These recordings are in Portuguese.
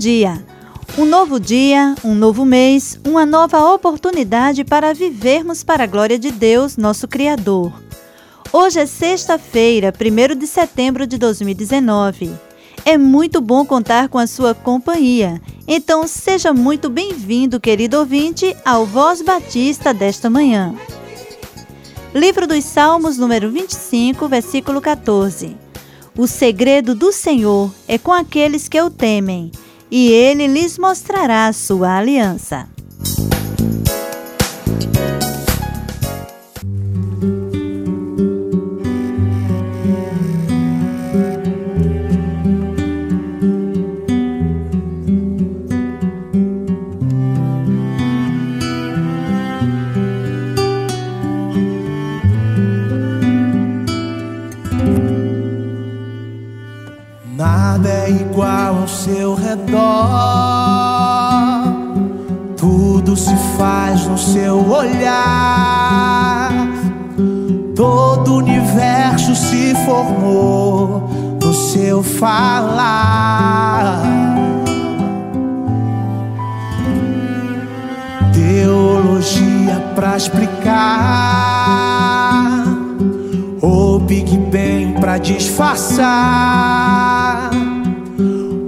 Dia! Um novo dia, um novo mês, uma nova oportunidade para vivermos para a glória de Deus, nosso Criador. Hoje é sexta-feira, 1 de setembro de 2019. É muito bom contar com a sua companhia. Então, seja muito bem-vindo, querido ouvinte, ao Voz Batista desta manhã. Livro dos Salmos, número 25, versículo 14. O segredo do Senhor é com aqueles que o temem, e ele lhes mostrará sua aliança. Universo se formou no seu falar. Teologia pra explicar. O Big Bang pra disfarçar.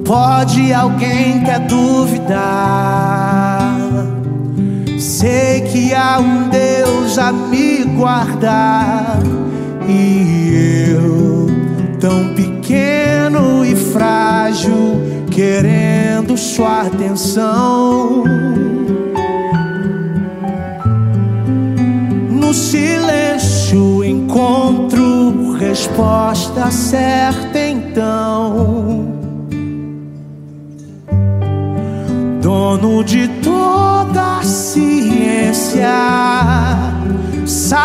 Pode alguém quer duvidar? Sei que há um Deus a me guardar e eu tão pequeno e frágil querendo sua atenção. No silêncio encontro resposta certa então. Dono de toda a ciência,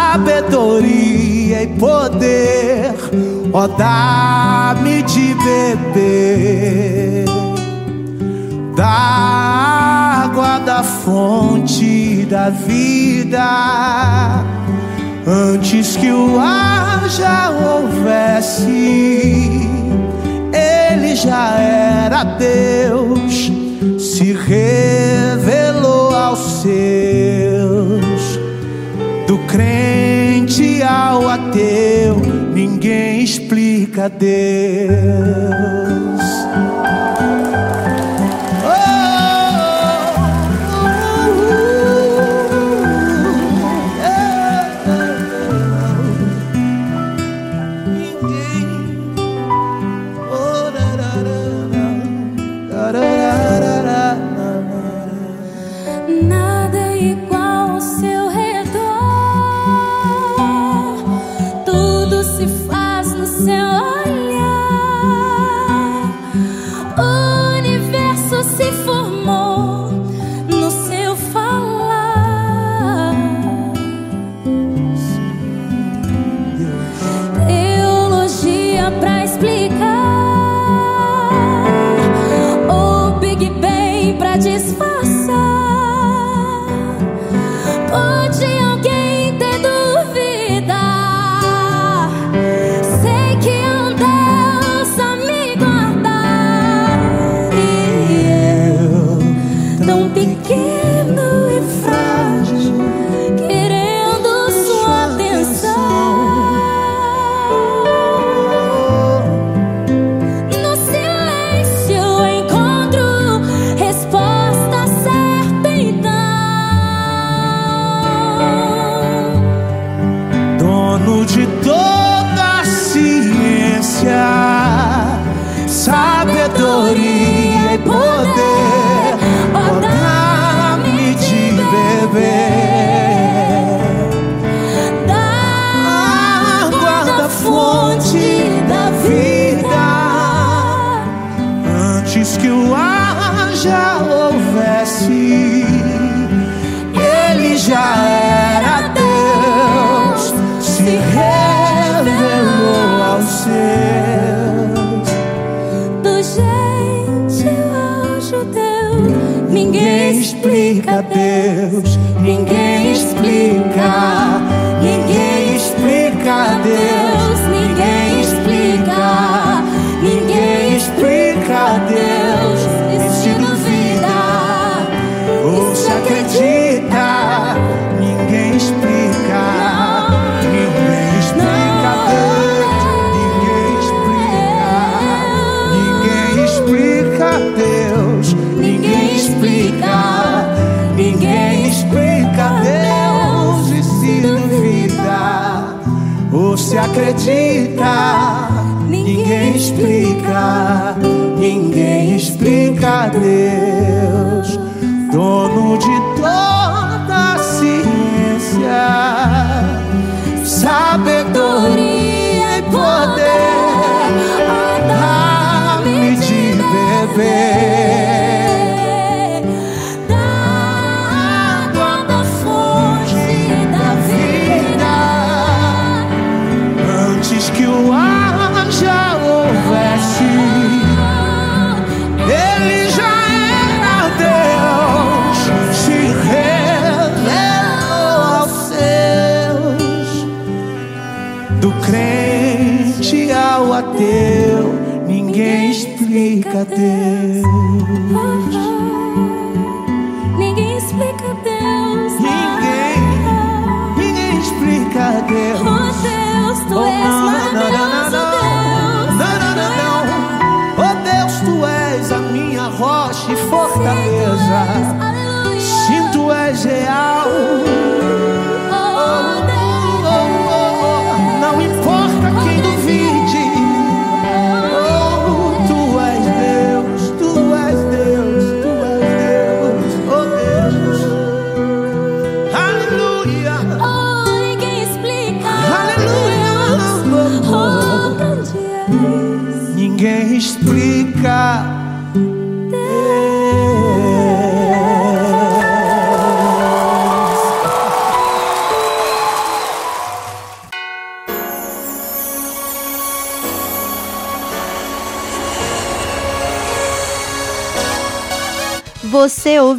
sabedoria e poder, ó dá-me de beber da água da fonte da vida. Antes que o ar já houvesse, ele já era Deus, se revelou aos seus. Ao ateu, ninguém explica Deus. Acredita, ninguém explica, ninguém explica Deus, dono de toda a ciência, sabedoria e poder, dá-me de beber.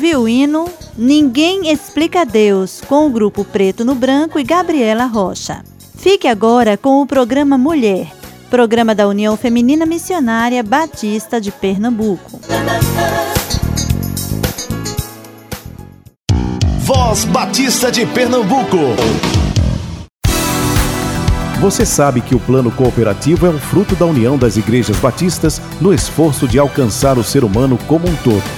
Ouviu o hino Ninguém Explica Deus, com o grupo Preto no Branco e Gabriela Rocha. Fique agora com o programa Mulher, programa da União Feminina Missionária Batista de Pernambuco. Voz Batista de Pernambuco. Você sabe que o plano cooperativo é um fruto da união das igrejas batistas no esforço de alcançar o ser humano como um todo.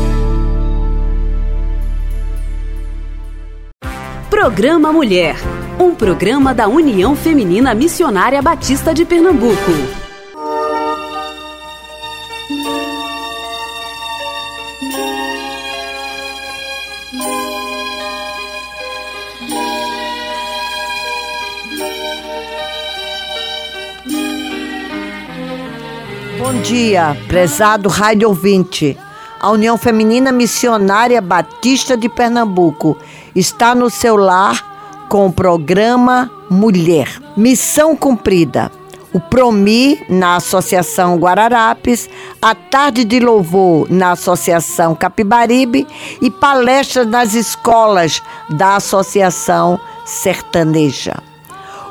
Programa Mulher, um programa da União Feminina Missionária Batista de Pernambuco. Bom dia, prezado rádio ouvinte. A União Feminina Missionária Batista de Pernambuco está no seu lar com o programa Mulher. Missão cumprida. O Promi na Associação Guararapes, a Tarde de Louvor na Associação Capibaribe e palestras nas escolas da Associação Sertaneja.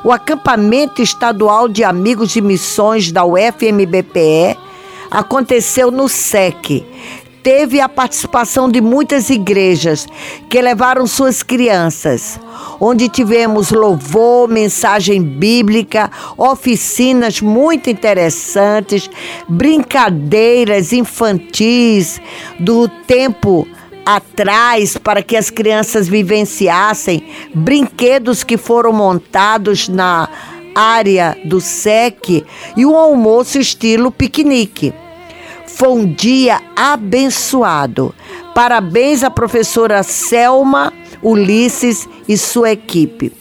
O acampamento estadual de amigos de missões da UFMBPE aconteceu no SEC. Teve a participação de muitas igrejas que levaram suas crianças, onde tivemos louvor, mensagem bíblica, oficinas muito interessantes, brincadeiras infantis do tempo atrás para que as crianças vivenciassem brinquedos que foram montados na área do SEC e um almoço estilo piquenique. Foi um dia abençoado. Parabéns à professora Selma Ulisses e sua equipe.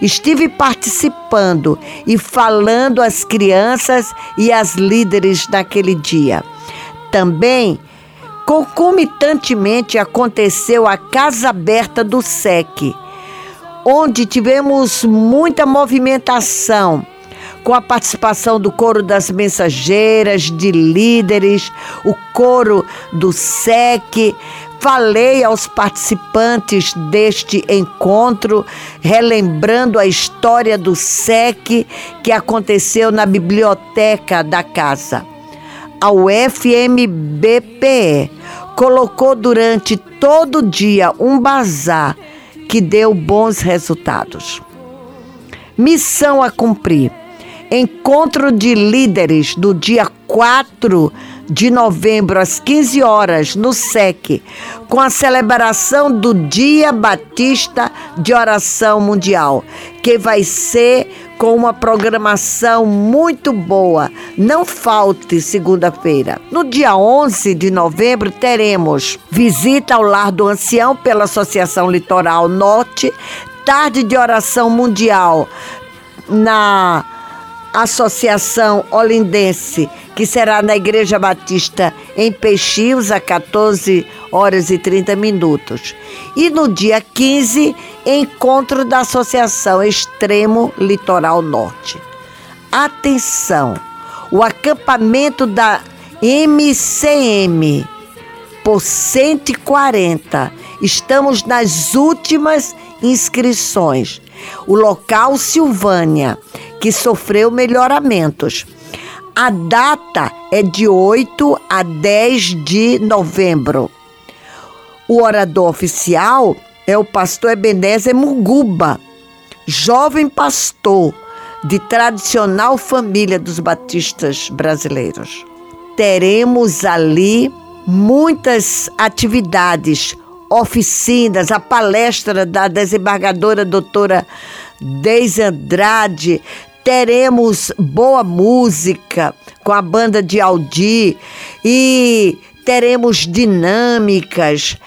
Estive participando e falando às crianças e às líderes naquele dia. Também, concomitantemente, aconteceu a Casa Aberta do SEC, onde tivemos muita movimentação com a participação do coro das mensageiras, de líderes, o coro do SEC. Falei aos participantes deste encontro, relembrando a história do SEC que aconteceu na biblioteca da casa. A UFMBPE colocou durante todo o dia um bazar que deu bons resultados. Missão a cumprir encontro de líderes do dia 4 de novembro, às 15 horas, no SEC, com a celebração do Dia Batista de Oração Mundial, que vai ser com uma programação muito boa. Não falte segunda-feira. No dia 11 de novembro, teremos visita ao Lar do Ancião pela Associação Litoral Norte, tarde de oração mundial na Associação Olindense, que será na Igreja Batista em Peixios, a 14 horas e 30 minutos. E no dia 15, encontro da Associação Extremo Litoral Norte. Atenção! O acampamento da MCM por 140. Estamos nas últimas inscrições. O local Silvânia que sofreu melhoramentos. A data é de 8 a 10 de novembro. O orador oficial é o pastor Ebenezer Muguba, jovem pastor de tradicional família dos batistas brasileiros. Teremos ali muitas atividades, oficinas, a palestra da desembargadora doutora Deise Andrade, teremos boa música com a banda de Aldi e teremos dinâmicas.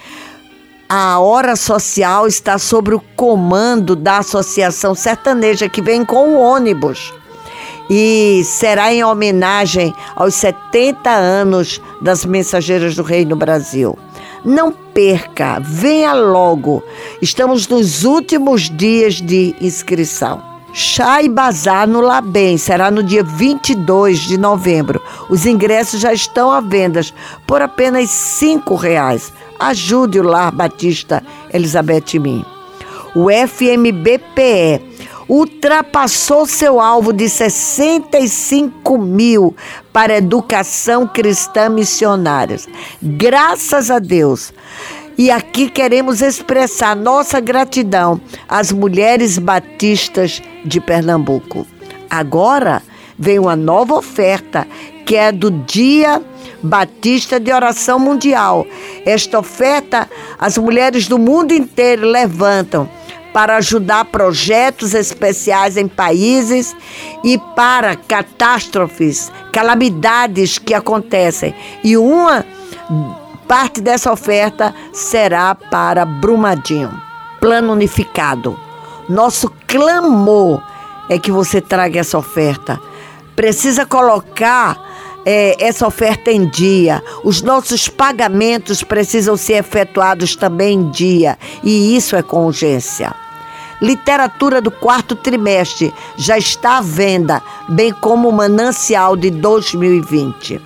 A hora social está sob o comando da Associação Sertaneja, que vem com o ônibus. E será em homenagem aos 70 anos das Mensageiras do Rei no Brasil. Não perca, venha logo. Estamos nos últimos dias de inscrição. Chá e Bazar no Labem será no dia 22 de novembro. Os ingressos já estão à venda por apenas cinco reais. Ajude o Lar Batista Elizabeth Min. O FMBPE ultrapassou seu alvo de 65 mil para educação cristã missionárias. Graças a Deus. E aqui queremos expressar nossa gratidão às mulheres batistas de Pernambuco. Agora vem uma nova oferta, que é do Dia Batista de Oração Mundial. Esta oferta as mulheres do mundo inteiro levantam para ajudar projetos especiais em países e para catástrofes, calamidades que acontecem. E uma Parte dessa oferta será para Brumadinho. Plano unificado. Nosso clamor é que você traga essa oferta. Precisa colocar é, essa oferta em dia. Os nossos pagamentos precisam ser efetuados também em dia. E isso é com urgência. Literatura do quarto trimestre já está à venda, bem como o manancial de 2020.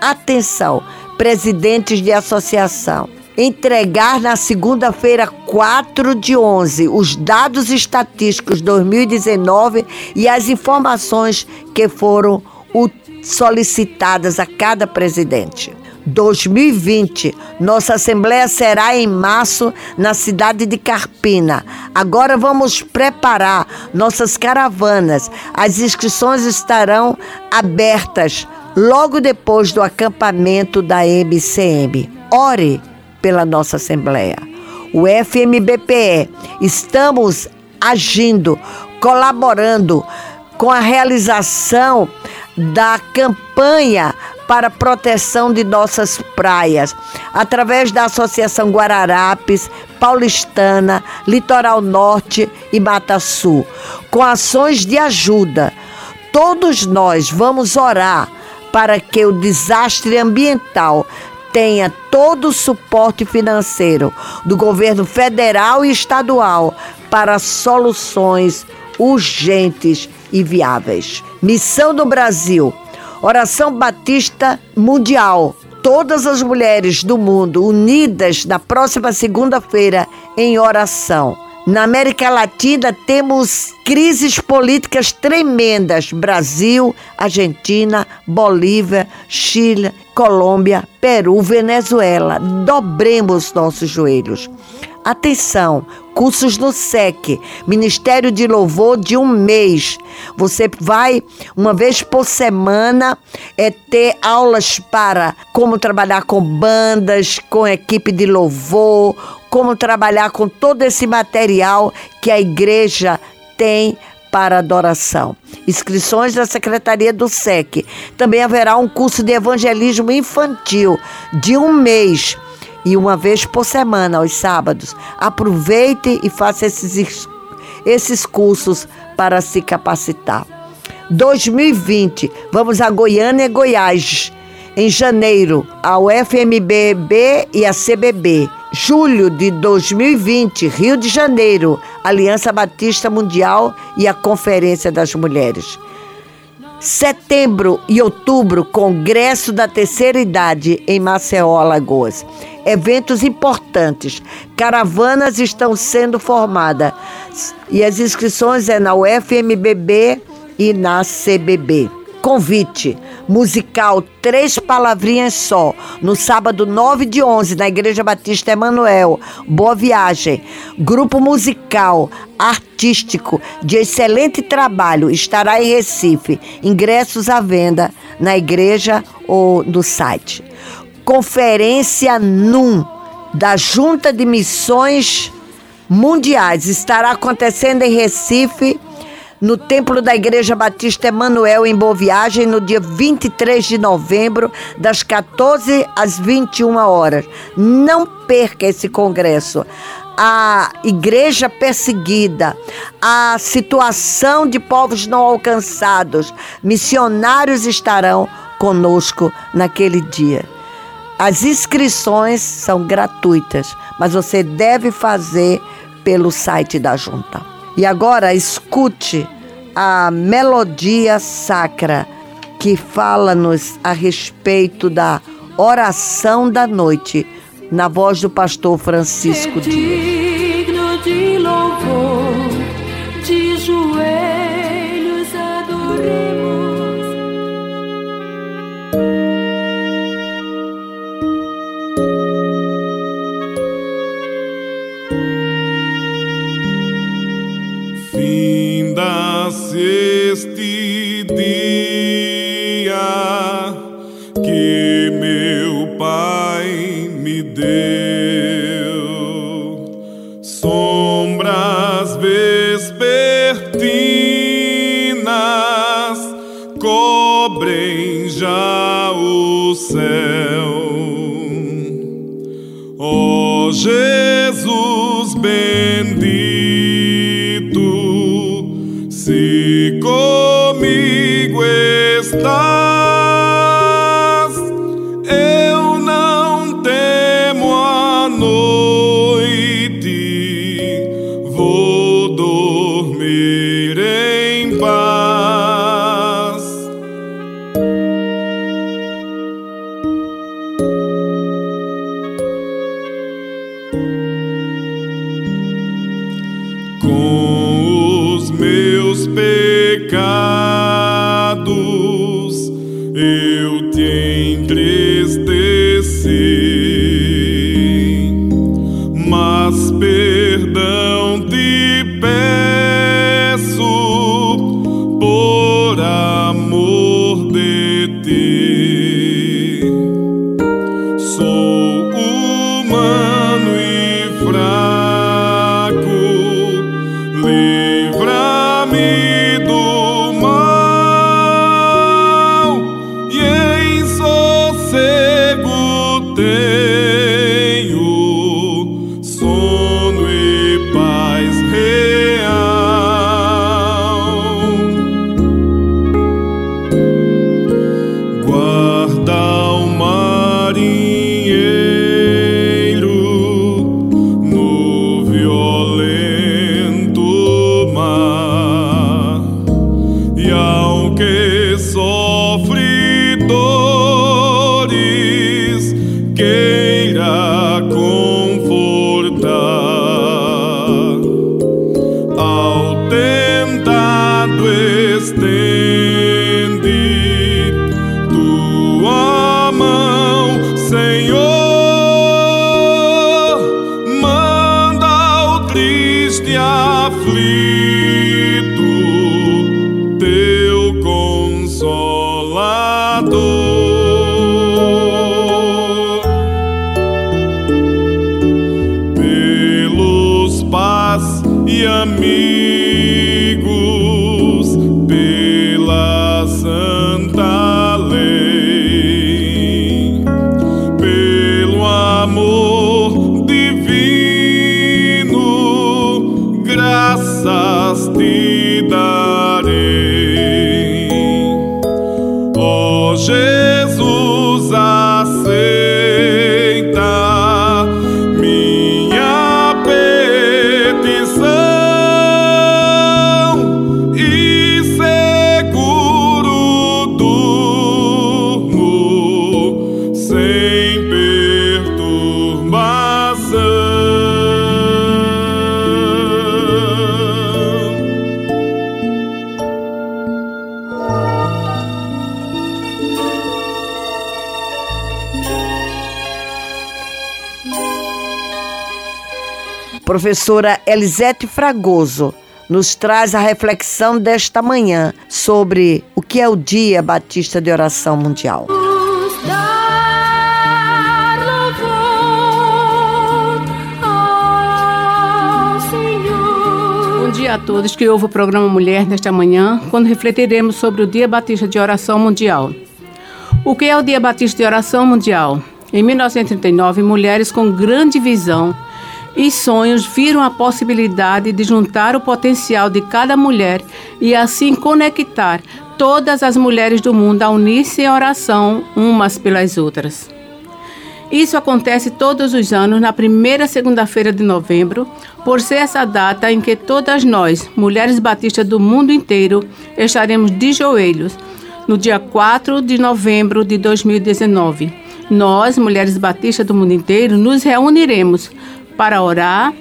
Atenção! Presidentes de associação. Entregar na segunda-feira, 4 de 11, os dados estatísticos 2019 e as informações que foram solicitadas a cada presidente. 2020, nossa assembleia será em março na cidade de Carpina. Agora vamos preparar nossas caravanas. As inscrições estarão abertas logo depois do acampamento da MCM. Ore pela nossa Assembleia. O FMBPE, estamos agindo, colaborando com a realização da campanha para proteção de nossas praias, através da Associação Guararapes, Paulistana, Litoral Norte e Mata Sul, com ações de ajuda. Todos nós vamos orar para que o desastre ambiental tenha todo o suporte financeiro do governo federal e estadual para soluções urgentes e viáveis. Missão do Brasil, Oração Batista Mundial. Todas as mulheres do mundo unidas na próxima segunda-feira em oração. Na América Latina temos crises políticas tremendas: Brasil, Argentina, Bolívia, Chile, Colômbia, Peru, Venezuela. Dobremos nossos joelhos. Atenção, cursos no SEC, Ministério de Louvor de um mês. Você vai uma vez por semana é ter aulas para como trabalhar com bandas, com equipe de louvor, como trabalhar com todo esse material que a igreja tem para adoração. Inscrições da Secretaria do SEC. Também haverá um curso de evangelismo infantil de um mês e uma vez por semana, aos sábados. Aproveite e faça esses, esses cursos para se capacitar. 2020, vamos a Goiânia e Goiás. Em janeiro, a UFMBB e a CBB. Julho de 2020, Rio de Janeiro, Aliança Batista Mundial e a Conferência das Mulheres. Setembro e outubro, Congresso da Terceira Idade em Maceió, Alagoas eventos importantes. Caravanas estão sendo formadas e as inscrições é na UFMBB e na CBB. Convite musical Três Palavrinhas Só, no sábado 9 de 11, na Igreja Batista Emanuel. Boa viagem. Grupo musical artístico de excelente trabalho estará em Recife. Ingressos à venda na igreja ou no site. Conferência NUM da Junta de Missões Mundiais estará acontecendo em Recife, no Templo da Igreja Batista Emanuel, em Boa Viagem, no dia 23 de novembro, das 14 às 21 horas. Não perca esse congresso. A igreja perseguida, a situação de povos não alcançados, missionários estarão conosco naquele dia. As inscrições são gratuitas, mas você deve fazer pelo site da junta. E agora escute a melodia sacra que fala-nos a respeito da oração da noite, na voz do pastor Francisco Dias. Céu. Amor Professora Elisete Fragoso nos traz a reflexão desta manhã sobre o que é o Dia Batista de Oração Mundial. Bom dia a todos que ouvem o programa Mulher nesta manhã, quando refletiremos sobre o Dia Batista de Oração Mundial. O que é o Dia Batista de Oração Mundial? Em 1939, mulheres com grande visão e sonhos viram a possibilidade de juntar o potencial de cada mulher e assim conectar todas as mulheres do mundo a unir-se em oração umas pelas outras. Isso acontece todos os anos na primeira segunda-feira de novembro, por ser essa data em que todas nós, mulheres batistas do mundo inteiro, estaremos de joelhos no dia 4 de novembro de 2019. Nós, mulheres batistas do mundo inteiro, nos reuniremos para orar,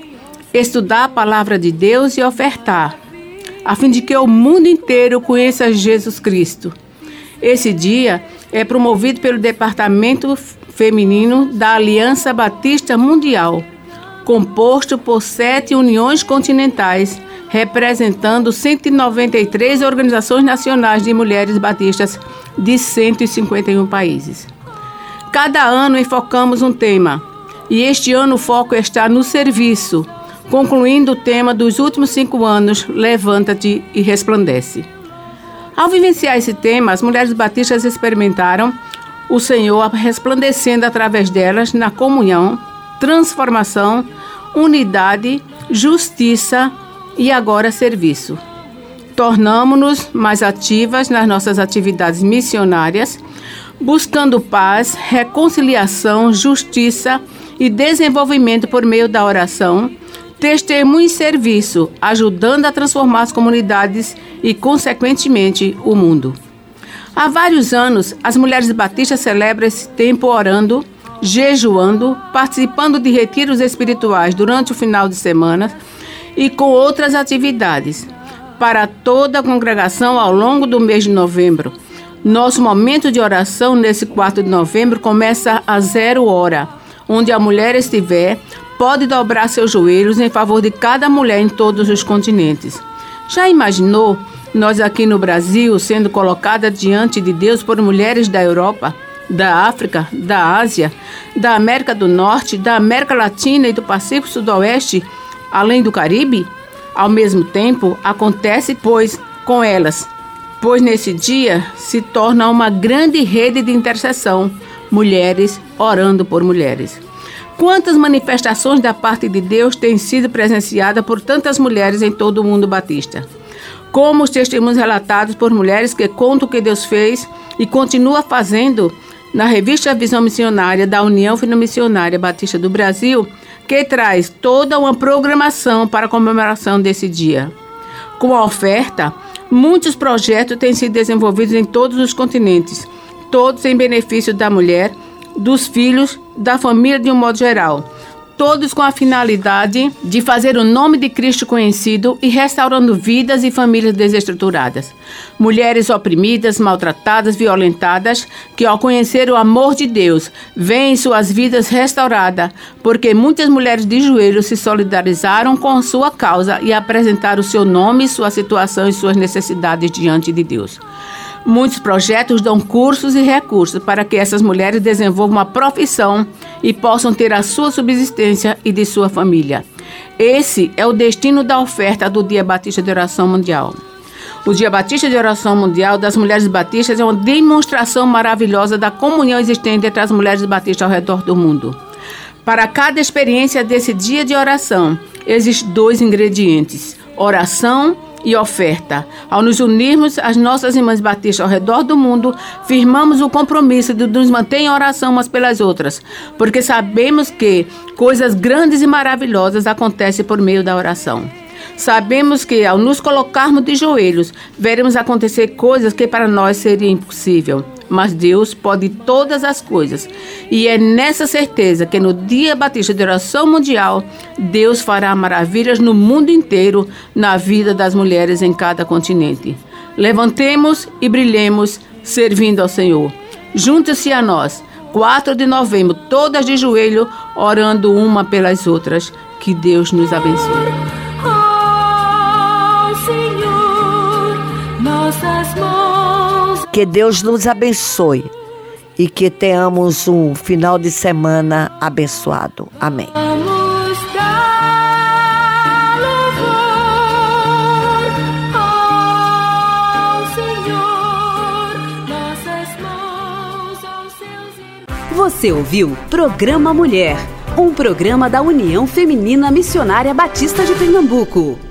estudar a palavra de Deus e ofertar, a fim de que o mundo inteiro conheça Jesus Cristo. Esse dia é promovido pelo Departamento Feminino da Aliança Batista Mundial, composto por sete uniões continentais, representando 193 organizações nacionais de mulheres batistas de 151 países. Cada ano enfocamos um tema, e este ano o foco está no serviço, concluindo o tema dos últimos cinco anos, Levanta-te e Resplandece. Ao vivenciar esse tema, as mulheres batistas experimentaram o Senhor resplandecendo através delas na comunhão, transformação, unidade, justiça e agora serviço. Tornamos-nos mais ativas nas nossas atividades missionárias, buscando paz, reconciliação, justiça e desenvolvimento por meio da oração, testemunho e serviço, ajudando a transformar as comunidades e, consequentemente, o mundo. Há vários anos, as mulheres batistas celebram esse tempo orando, jejuando, participando de retiros espirituais durante o final de semana e com outras atividades para toda a congregação ao longo do mês de novembro. Nosso momento de oração nesse 4 de novembro começa a zero hora, onde a mulher estiver, pode dobrar seus joelhos em favor de cada mulher em todos os continentes. Já imaginou nós aqui no Brasil sendo colocada diante de Deus por mulheres da Europa, da África, da Ásia, da América do Norte, da América Latina e do Pacífico Sudoeste, além do Caribe? Ao mesmo tempo, acontece, pois, com elas, pois nesse dia se torna uma grande rede de intercessão, mulheres orando por mulheres. Quantas manifestações da parte de Deus têm sido presenciadas por tantas mulheres em todo o mundo batista? Como os testemunhos relatados por mulheres que contam o que Deus fez e continua fazendo na revista Visão Missionária da União Missionária Batista do Brasil, que traz toda uma programação para a comemoração desse dia. Com a oferta, muitos projetos têm sido desenvolvidos em todos os continentes, todos em benefício da mulher, dos filhos, da família de um modo geral. todos com a finalidade de fazer o nome de Cristo conhecido e restaurando vidas e famílias desestruturadas. Mulheres oprimidas, maltratadas, violentadas, que ao conhecer o amor de Deus, veem suas vidas restauradas, porque muitas mulheres de joelhos se solidarizaram com sua causa e apresentaram seu nome, sua situação e suas necessidades diante de Deus. Muitos projetos dão cursos e recursos para que essas mulheres desenvolvam uma profissão e possam ter a sua subsistência e de sua família. Esse é o destino da oferta do Dia Batista de Oração Mundial. O Dia Batista de Oração Mundial das Mulheres Batistas é uma demonstração maravilhosa da comunhão existente entre as mulheres batistas ao redor do mundo. Para cada experiência desse dia de oração, existem dois ingredientes: oração e e oferta. Ao nos unirmos às nossas irmãs batistas ao redor do mundo, firmamos o compromisso de nos manter em oração umas pelas outras, porque sabemos que coisas grandes e maravilhosas acontecem por meio da oração. Sabemos que ao nos colocarmos de joelhos, veremos acontecer coisas que para nós seria impossível mas Deus pode todas as coisas. E é nessa certeza que no Dia Batista de Oração Mundial, Deus fará maravilhas no mundo inteiro, na vida das mulheres em cada continente. Levantemos e brilhemos servindo ao Senhor. Junte-se a nós, 4 de novembro, todas de joelho, orando uma pelas outras. Que Deus nos abençoe. Oh, Senhor, nossas mãos. Que Deus nos abençoe e que tenhamos um final de semana abençoado. Amém. Vamos dar louvor ao Senhor, nossas mãos aos seus Você ouviu Programa Mulher, um programa da União Feminina Missionária Batista de Pernambuco.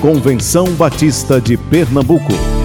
Convenção Batista de Pernambuco.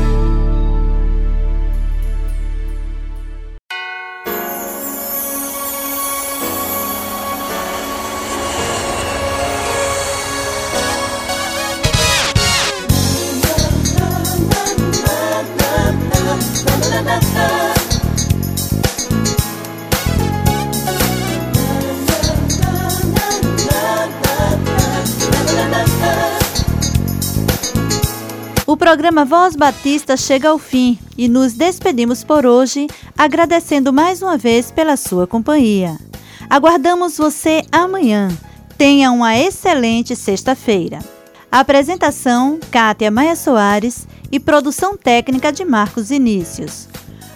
Programa Voz Batista chega ao fim e nos despedimos por hoje, agradecendo mais uma vez pela sua companhia. Aguardamos você amanhã. Tenha uma excelente sexta-feira. Apresentação: Kátia Maia Soares e produção técnica de Marcos Inícios.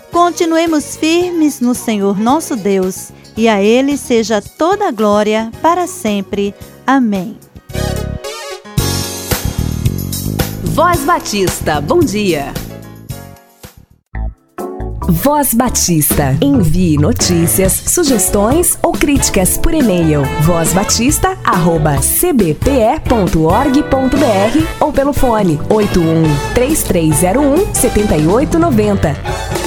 Continuemos firmes no Senhor nosso Deus e a Ele seja toda a glória para sempre. Amém. Voz Batista, bom dia. Voz Batista. Envie notícias, sugestões ou críticas por e-mail. vozbatista@cbpe.org.br ou pelo fone 81 3301 7890.